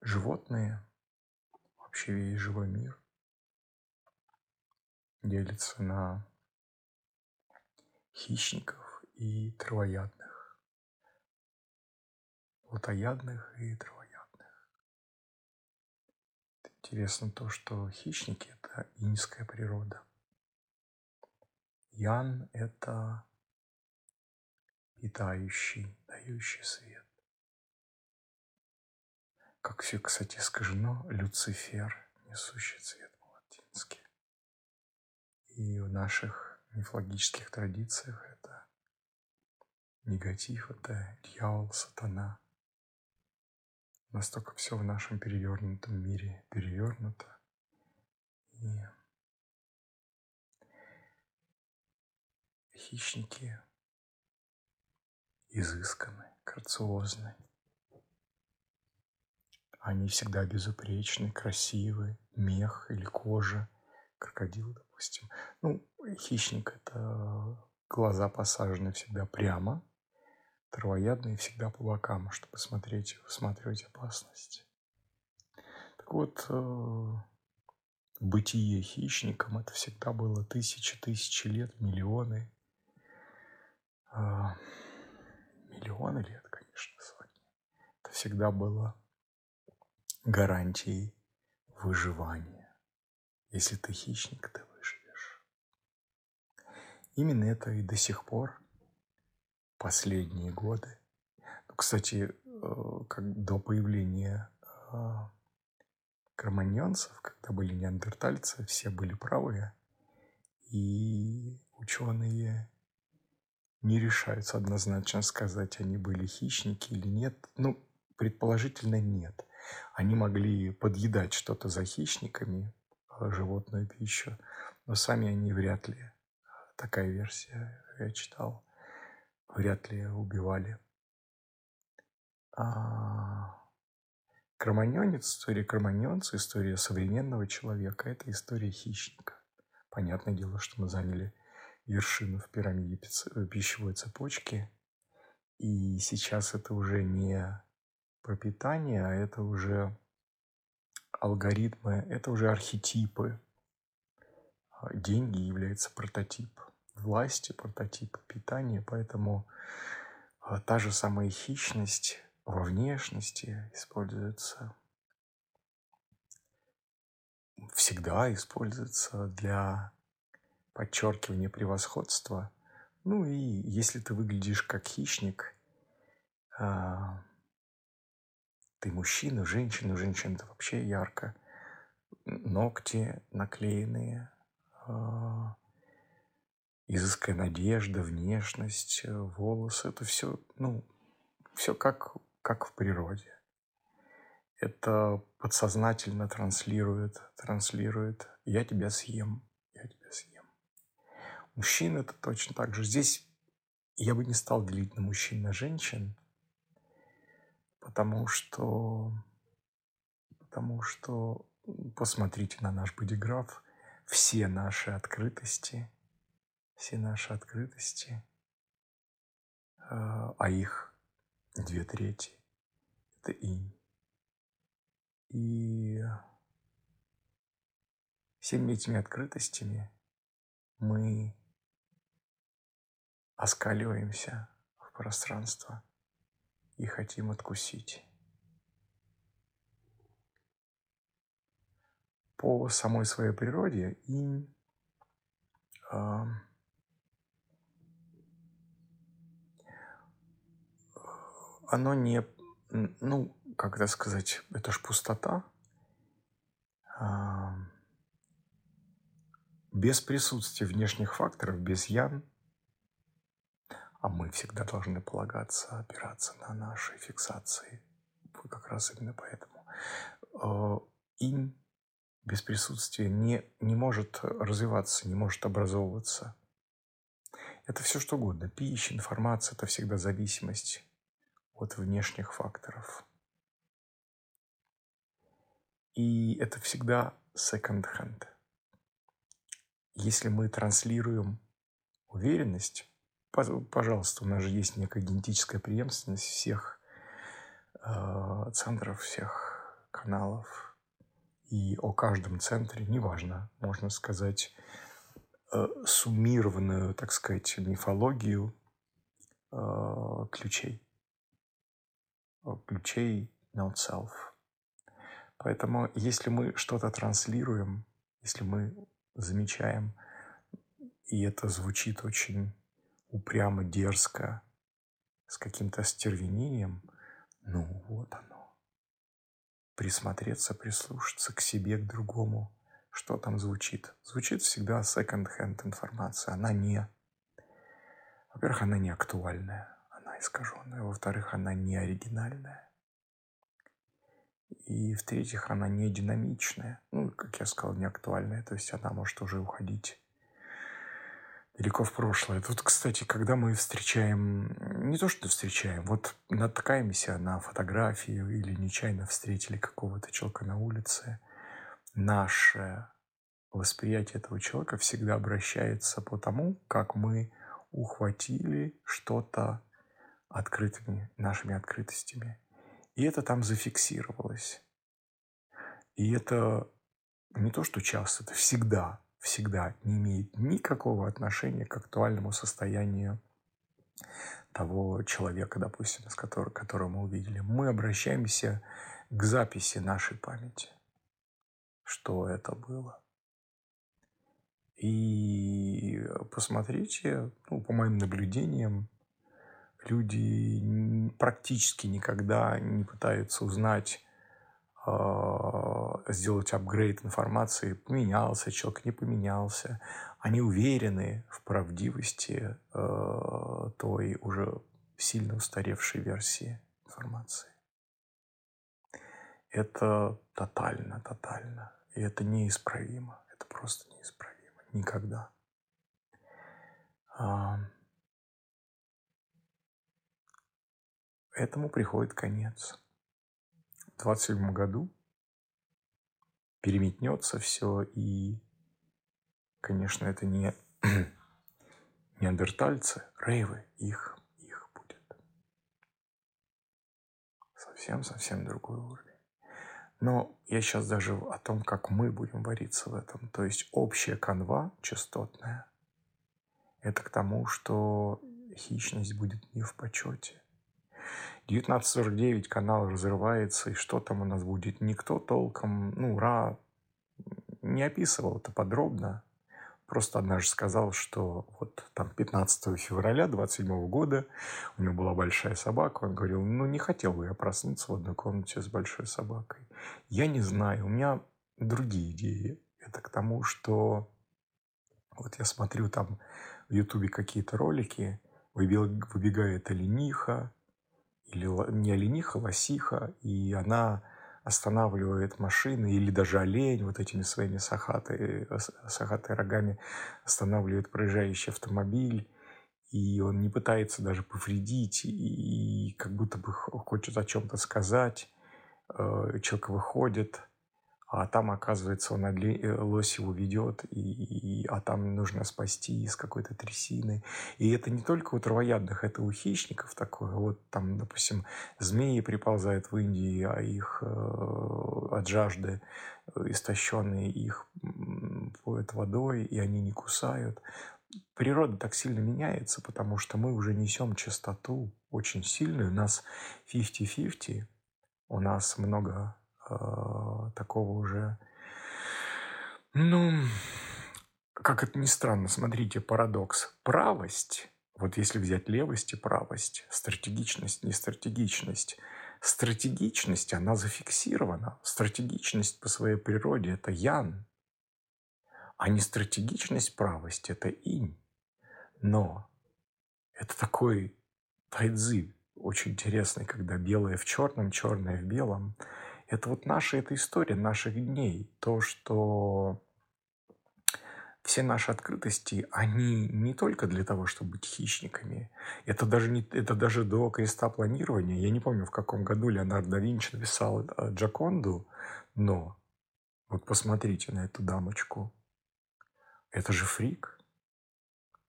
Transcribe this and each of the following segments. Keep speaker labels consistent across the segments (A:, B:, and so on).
A: животные, вообще весь живой мир делится на хищников и травоядных, плотоядных и травоядных. Интересно то, что хищники – это иньская природа. Ян – это питающий, дающий свет. Как все, кстати, искажено, Люцифер, несущий цвет по-латински. И в наших мифологических традициях это негатив, это дьявол, сатана. Настолько все в нашем перевернутом мире перевернуто. И хищники изысканы, грациозны. Они всегда безупречны, красивы, мех или кожа, крокодил, допустим. Ну, хищник – это глаза посажены всегда прямо, травоядные всегда по бокам, чтобы смотреть, высматривать опасность. Так вот, э, бытие хищником – это всегда было тысячи, тысячи лет, миллионы, а, миллионы лет, конечно, сотни. Это всегда было гарантией выживания. Если ты хищник, ты выживешь. Именно это и до сих пор, последние годы. Ну, кстати, э, как до появления э, кроманьонцев, когда были неандертальцы, все были правые, и ученые не решаются однозначно сказать, они были хищники или нет. Ну, предположительно, нет. Они могли подъедать что-то за хищниками, а, животную пищу, но сами они вряд ли, такая версия я читал, вряд ли убивали. А Кроманьонец, история кроманьонца, история современного человека – это история хищника. Понятное дело, что мы заняли вершину в пирамиде пищевой цепочки, и сейчас это уже не пропитание, а это уже алгоритмы, это уже архетипы. А, деньги являются прототип власти, прототип питания, поэтому а, та же самая хищность во внешности используется, всегда используется для подчеркивания превосходства. Ну и если ты выглядишь как хищник, а, ты мужчина, женщина, женщина это вообще ярко. Ногти наклеенные, э, изыская надежда, внешность, э, волосы. Это все, ну, все как, как в природе. Это подсознательно транслирует, транслирует «я тебя съем, я тебя съем». Мужчина это точно так же. Здесь я бы не стал делить на мужчин, на женщин – потому что, потому что посмотрите на наш бодиграф, все наши открытости, все наши открытости, а, а их две трети, это инь. И всеми этими открытостями мы оскаливаемся в пространство – и хотим откусить. По самой своей природе инь э, оно не, ну, как это сказать, это ж пустота. Э, без присутствия внешних факторов, без ян, а мы всегда должны полагаться, опираться на наши фиксации. Как раз именно поэтому. Э, инь без присутствия не, не может развиваться, не может образовываться. Это все что угодно. Пища, информация – это всегда зависимость от внешних факторов. И это всегда second hand. Если мы транслируем уверенность, Пожалуйста, у нас же есть некая генетическая преемственность всех э, центров, всех каналов. И о каждом центре, неважно, можно сказать, э, суммированную, так сказать, мифологию э, ключей. Ключей not self. Поэтому если мы что-то транслируем, если мы замечаем, и это звучит очень упрямо, дерзко, с каким-то стервенением, ну вот оно. Присмотреться, прислушаться к себе, к другому. Что там звучит? Звучит всегда second-hand информация. Она не... Во-первых, она не актуальная, она искаженная. Во-вторых, она не оригинальная. И в-третьих, она не динамичная. Ну, как я сказал, не актуальная. То есть она может уже уходить далеко в прошлое. Тут, кстати, когда мы встречаем, не то что встречаем, вот натыкаемся на фотографию или нечаянно встретили какого-то человека на улице, наше восприятие этого человека всегда обращается по тому, как мы ухватили что-то открытыми, нашими открытостями. И это там зафиксировалось. И это не то, что часто, это всегда всегда не имеет никакого отношения к актуальному состоянию того человека, допустим, с которого, которого мы увидели. Мы обращаемся к записи нашей памяти, что это было. И посмотрите, ну, по моим наблюдениям, люди практически никогда не пытаются узнать а, сделать апгрейд информации, поменялся человек, не поменялся. Они уверены в правдивости э, той уже сильно устаревшей версии информации. Это тотально, тотально. И это неисправимо. Это просто неисправимо. Никогда. А, этому приходит конец. 27 году переметнется все, и, конечно, это не неандертальцы, рейвы, их, их будет. Совсем-совсем другой уровень. Но я сейчас даже о том, как мы будем вариться в этом. То есть общая канва частотная. Это к тому, что хищность будет не в почете. 1949 канал разрывается, и что там у нас будет? Никто толком, ну, Ра не описывал это подробно. Просто однажды сказал, что вот там 15 февраля 27 года у него была большая собака. Он говорил, ну не хотел бы я проснуться в одной комнате с большой собакой. Я не знаю, у меня другие идеи. Это к тому, что вот я смотрю там в Ютубе какие-то ролики, выбегает олениха, или не олениха, лосиха, и она останавливает машины, или даже олень вот этими своими сахатой, сахатой рогами останавливает проезжающий автомобиль, и он не пытается даже повредить, и как будто бы хочет о чем-то сказать. Э, человек выходит, а там, оказывается, он э, лось его ведет, и, и, а там нужно спасти из какой-то трясины. И это не только у травоядных, это у хищников такое. Вот там, допустим, змеи приползают в Индии, а их э, от жажды э, истощенные их поют водой, и они не кусают. Природа так сильно меняется, потому что мы уже несем частоту очень сильную. У нас 50-50, у нас много такого уже, ну, как это ни странно, смотрите, парадокс. Правость, вот если взять левость и правость, стратегичность, не стратегичность, она зафиксирована. Стратегичность по своей природе – это ян, а не стратегичность правость – это инь. Но это такой тайцзи, очень интересный, когда белое в черном, черное в белом – это вот наша эта история наших дней. То, что все наши открытости, они не только для того, чтобы быть хищниками. Это даже, не, это даже до креста планирования. Я не помню, в каком году Леонардо да Винчи написал э, Джаконду, но вот посмотрите на эту дамочку. Это же фрик.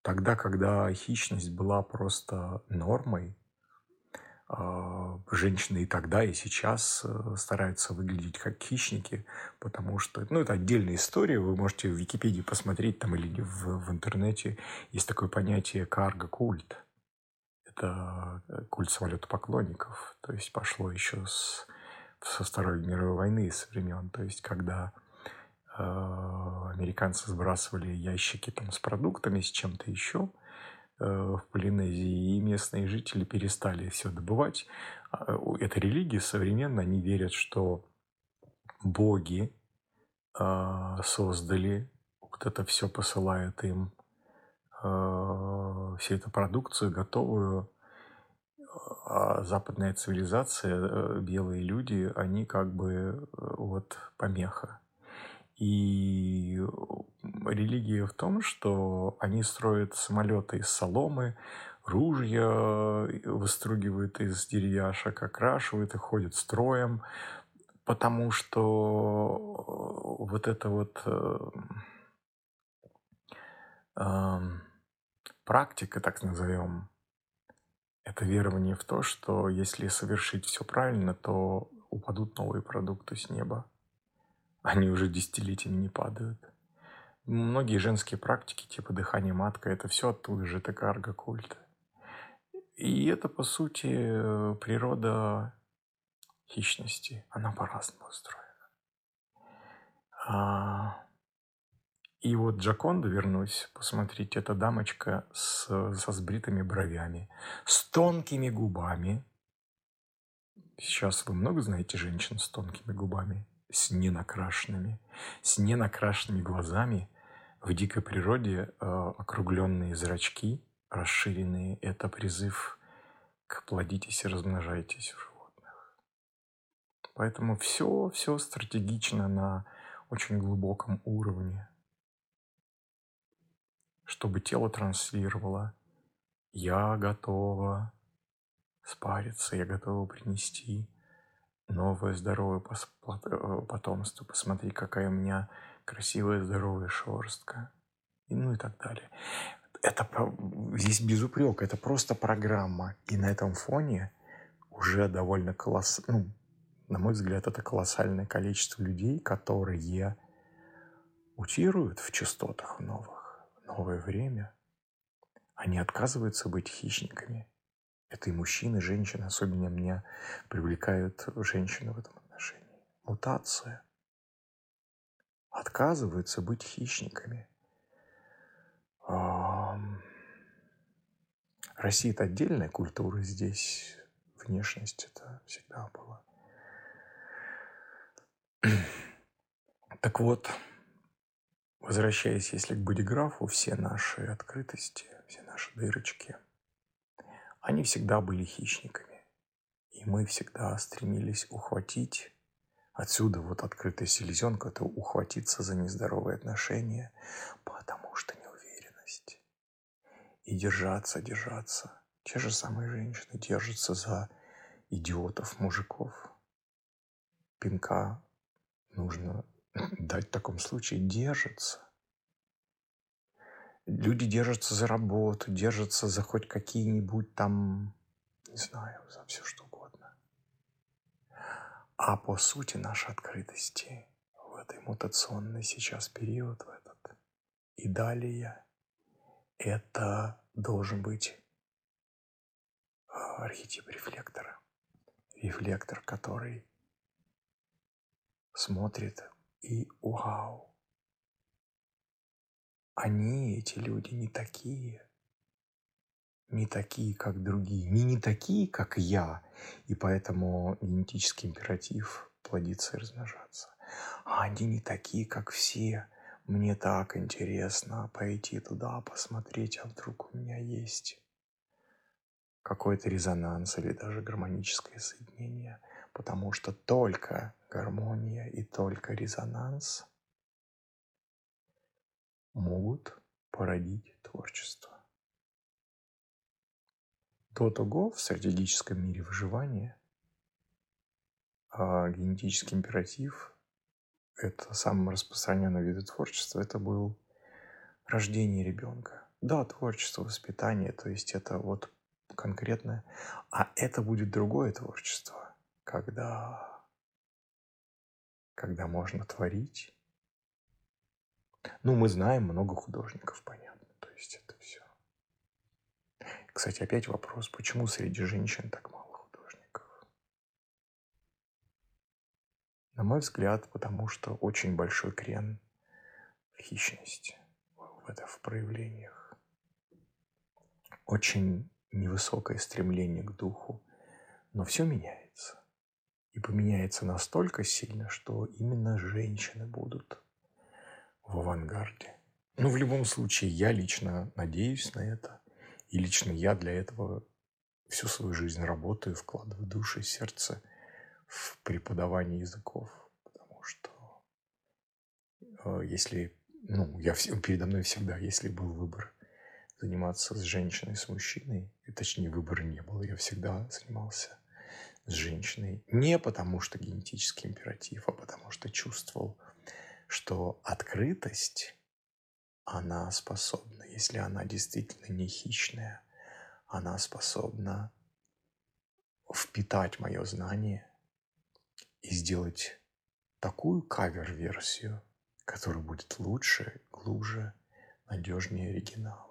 A: Тогда, когда хищность была просто нормой, женщины и тогда, и сейчас э, стараются выглядеть как хищники, потому что, ну, это отдельная история, вы можете в Википедии посмотреть там или в, в интернете, есть такое понятие карго-культ. Это э, культ самолетопоклонников, то есть пошло еще с, со Второй мировой войны, с времен, то есть когда э, американцы сбрасывали ящики там с продуктами, с чем-то еще – в Полинезии, и местные жители перестали все добывать. А, эта религия современно, они верят, что боги а, создали, вот это все посылают им, а, всю эту продукцию готовую, а западная цивилизация, э, белые люди, они как бы э, вот помеха. И религия в том, что они строят самолеты из соломы, ружья выстругивают из деревяшек, окрашивают и ходят строем, потому что вот это вот э, э, практика, так назовем, это верование в то, что если совершить все правильно, то упадут новые продукты с неба. Они уже десятилетиями не падают. Многие женские практики, типа дыхание матка, это все оттуда же, это карго-культ. И это, по сути, природа хищности. Она по-разному устроена. А... И вот Джаконда, вернусь, посмотрите, эта дамочка с, со сбритыми бровями, с тонкими губами. Сейчас вы много знаете женщин с тонкими губами? С ненакрашенными, с ненакрашенными глазами. В дикой природе э, округленные зрачки, расширенные, это призыв к плодитесь и размножайтесь в животных. Поэтому все, все стратегично на очень глубоком уровне, чтобы тело транслировало «я готова спариться, я готова принести новое здоровое э, потомство. Посмотри, какая у меня красивая здоровая шерстка. И ну и так далее. Это здесь без упрека, это просто программа. И на этом фоне уже довольно колоссально, ну, на мой взгляд, это колоссальное количество людей, которые утируют в частотах новых, новое время. Они отказываются быть хищниками. Это и мужчины, и женщины. Особенно меня привлекают женщины в этом отношении. Мутация. Отказываются быть хищниками. Россия – это отдельная культура. Здесь внешность это всегда было. Так вот, возвращаясь, если к бодиграфу, все наши открытости, все наши дырочки – они всегда были хищниками. И мы всегда стремились ухватить Отсюда вот открытая селезенка – это ухватиться за нездоровые отношения, потому что неуверенность. И держаться, держаться. Те же самые женщины держатся за идиотов, мужиков. Пинка нужно дать в таком случае держаться. Люди держатся за работу, держатся за хоть какие-нибудь там, не знаю, за все что угодно. А по сути нашей открытости в этой мутационный сейчас период, в этот и далее, это должен быть а, архетип рефлектора. Рефлектор, который смотрит и вау, они, эти люди, не такие. Не такие, как другие. Не не такие, как я. И поэтому генетический императив плодиться и размножаться. А они не такие, как все. Мне так интересно пойти туда, посмотреть, а вдруг у меня есть какой-то резонанс или даже гармоническое соединение. Потому что только гармония и только резонанс – могут породить творчество. До того в стратегическом мире выживания а генетический императив – это самый распространенный вид творчества, это был рождение ребенка. Да, творчество, воспитание, то есть это вот конкретное. А это будет другое творчество, когда, когда можно творить. Ну, мы знаем много художников, понятно. То есть это все. Кстати, опять вопрос, почему среди женщин так мало художников? На мой взгляд, потому что очень большой крен в хищности, в, это, в проявлениях. Очень невысокое стремление к духу, но все меняется. И поменяется настолько сильно, что именно женщины будут в авангарде. Ну, в любом случае, я лично надеюсь на это. И лично я для этого всю свою жизнь работаю, вкладываю душу и сердце в преподавание языков. Потому что э, если, ну, я, передо мной всегда, если был выбор заниматься с женщиной, с мужчиной, и точнее выбора не было, я всегда занимался с женщиной. Не потому что генетический императив, а потому что чувствовал, что открытость, она способна, если она действительно не хищная, она способна впитать мое знание и сделать такую кавер-версию, которая будет лучше, глубже, надежнее оригинала.